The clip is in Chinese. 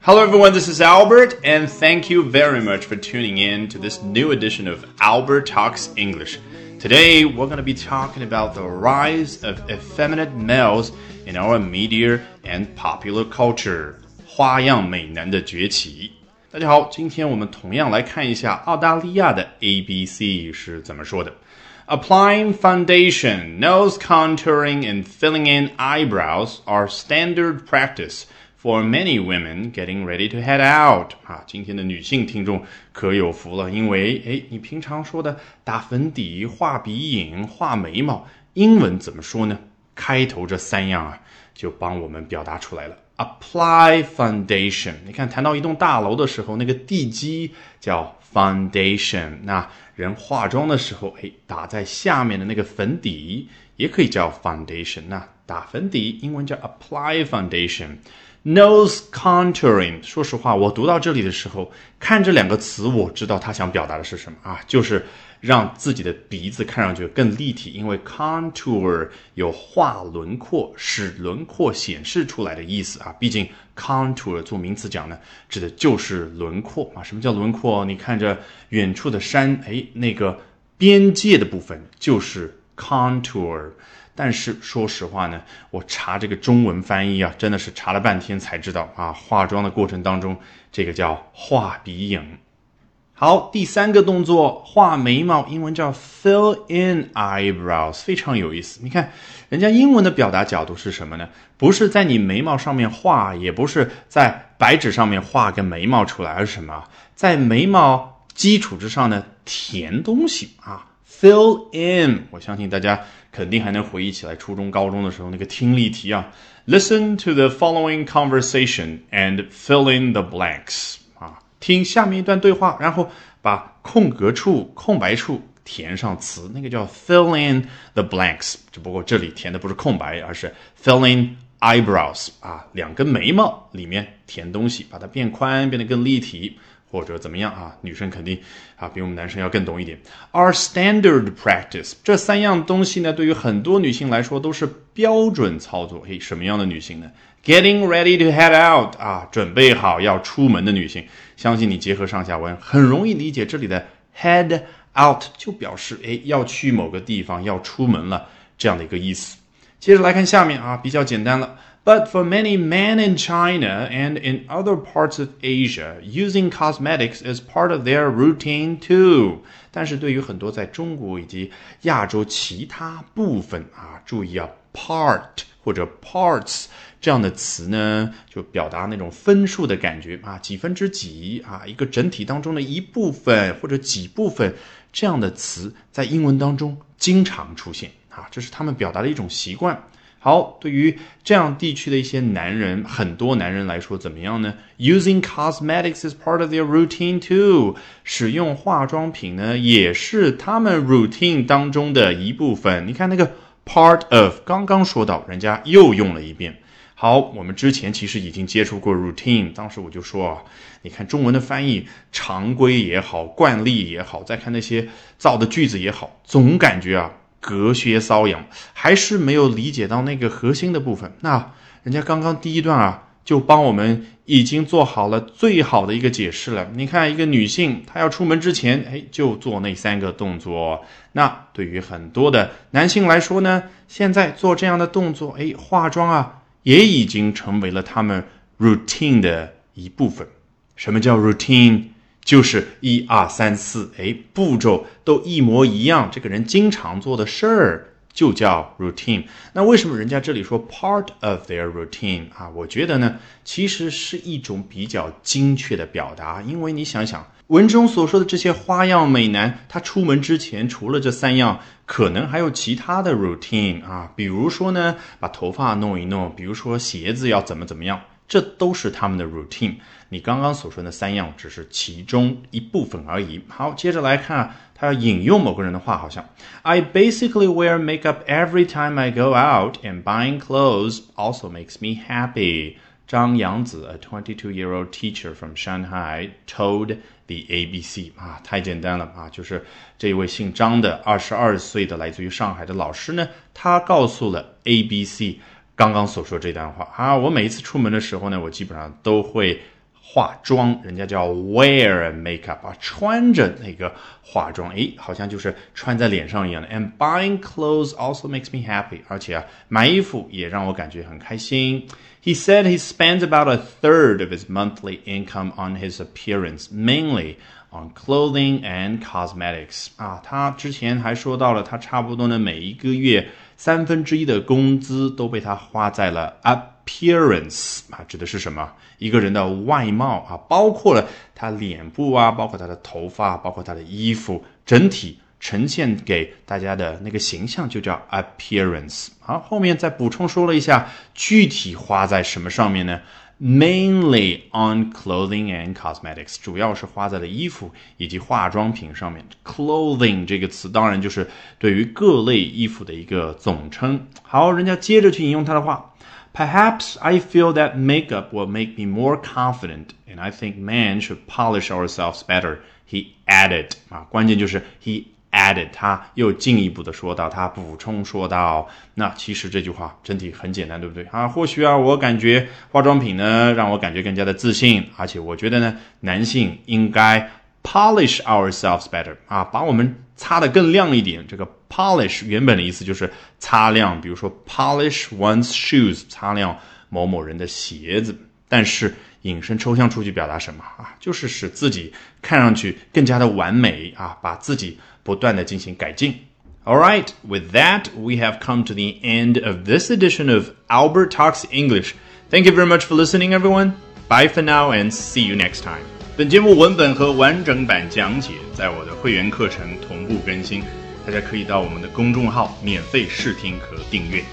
Hello, everyone. This is Albert, and thank you very much for tuning in to this new edition of Albert Talks English. Today, we're going to be talking about the rise of effeminate males in our media and popular culture. 花样美男的崛起。大家好，今天我们同样来看一下澳大利亚的 ABC 是怎么说的。Applying foundation, nose contouring, and filling in eyebrows are standard practice for many women getting ready to head out 啊，今天的女性听众可有福了，因为哎，你平常说的打粉底、画鼻影、画眉毛，英文怎么说呢？开头这三样啊，就帮我们表达出来了。Apply foundation，你看谈到一栋大楼的时候，那个地基叫 foundation，那人化妆的时候，哎，打在下面的那个粉底也可以叫 foundation，那打粉底英文叫 apply foundation。Nose contouring，说实话，我读到这里的时候，看这两个词，我知道他想表达的是什么啊，就是让自己的鼻子看上去更立体。因为 contour 有画轮廓、使轮廓显示出来的意思啊。毕竟 contour 做名词讲呢，指的就是轮廓啊。什么叫轮廓？你看着远处的山，哎，那个边界的部分就是 contour。但是说实话呢，我查这个中文翻译啊，真的是查了半天才知道啊。化妆的过程当中，这个叫画鼻影。好，第三个动作画眉毛，英文叫 fill in eyebrows，非常有意思。你看，人家英文的表达角度是什么呢？不是在你眉毛上面画，也不是在白纸上面画个眉毛出来，而是什么？在眉毛基础之上呢，填东西啊。Fill in，我相信大家肯定还能回忆起来初中、高中的时候那个听力题啊。Listen to the following conversation and fill in the blanks。啊，听下面一段对话，然后把空格处、空白处填上词，那个叫 fill in the blanks。只不过这里填的不是空白，而是 fill in eyebrows。啊，两根眉毛里面填东西，把它变宽，变得更立体。或者怎么样啊？女生肯定啊比我们男生要更懂一点。Our standard practice，这三样东西呢，对于很多女性来说都是标准操作。嘿，什么样的女性呢？Getting ready to head out，啊，准备好要出门的女性。相信你结合上下文，很容易理解这里的 head out 就表示哎要去某个地方，要出门了这样的一个意思。接着来看下面啊，比较简单了。But for many men in China and in other parts of Asia, using cosmetics is part of their routine too. 但是对于很多在中国以及亚洲其他部分啊，注意啊，part 或者 parts 这样的词呢，就表达那种分数的感觉啊，几分之几啊，一个整体当中的一部分或者几部分这样的词，在英文当中经常出现啊，这是他们表达的一种习惯。好，对于这样地区的一些男人，很多男人来说怎么样呢？Using cosmetics is part of their routine too。使用化妆品呢，也是他们 routine 当中的一部分。你看那个 part of，刚刚说到，人家又用了一遍。好，我们之前其实已经接触过 routine，当时我就说啊，你看中文的翻译，常规也好，惯例也好，再看那些造的句子也好，总感觉啊。隔靴搔痒，还是没有理解到那个核心的部分。那人家刚刚第一段啊，就帮我们已经做好了最好的一个解释了。你看，一个女性她要出门之前，哎，就做那三个动作。那对于很多的男性来说呢，现在做这样的动作，哎，化妆啊，也已经成为了他们 routine 的一部分。什么叫 routine？就是一二三四，哎，步骤都一模一样。这个人经常做的事儿就叫 routine。那为什么人家这里说 part of their routine 啊？我觉得呢，其实是一种比较精确的表达。因为你想想，文中所说的这些花样美男，他出门之前除了这三样，可能还有其他的 routine 啊。比如说呢，把头发弄一弄；比如说鞋子要怎么怎么样。这都是他们的 routine。你刚刚所说的三样只是其中一部分而已。好，接着来看，他要引用某个人的话，好像 I basically wear makeup every time I go out, and buying clothes also makes me happy. 张扬子，a twenty-two-year-old teacher from Shanghai, told the ABC 啊，太简单了啊，就是这位姓张的二十二岁的来自于上海的老师呢，他告诉了 ABC。 刚刚所说这段话。啊，我每一次出门的时候呢，我基本上都会化妆，人家叫 wear makeup 啊，穿着那个化妆，诶，好像就是穿在脸上一样的。And buying clothes also makes me happy，而且啊，买衣服也让我感觉很开心。He said he spends about a third of his monthly income on his appearance, mainly on clothing and cosmetics. 啊，他之前还说到了，他差不多呢每一个月三分之一的工资都被他花在了 Appearance 啊，指的是什么？一个人的外貌啊，包括了他脸部啊，包括他的头发，包括他的衣服，整体呈现给大家的那个形象就叫 appearance。好，后面再补充说了一下，具体花在什么上面呢？Mainly on clothing and cosmetics，主要是花在了衣服以及化妆品上面。Clothing 这个词当然就是对于各类衣服的一个总称。好，人家接着去引用他的话。Perhaps I feel that makeup will make me more confident, and I think men should polish ourselves better. He added 啊，关键就是 he added，他又进一步的说到，他补充说到，那其实这句话整体很简单，对不对啊？或许啊，我感觉化妆品呢，让我感觉更加的自信，而且我觉得呢，男性应该 polish ourselves better 啊，把我们擦得更亮一点。这个 polish 原本的意思就是擦亮，比如说 polish one's shoes，擦亮某某人的鞋子。但是引申抽象出去表达什么啊？就是使自己看上去更加的完美啊，把自己不断的进行改进。All right, with that, we have come to the end of this edition of Albert Talks English. Thank you very much for listening, everyone. Bye for now and see you next time. 本节目文本和完整版讲解在我的会员课程同步更新，大家可以到我们的公众号免费试听和订阅。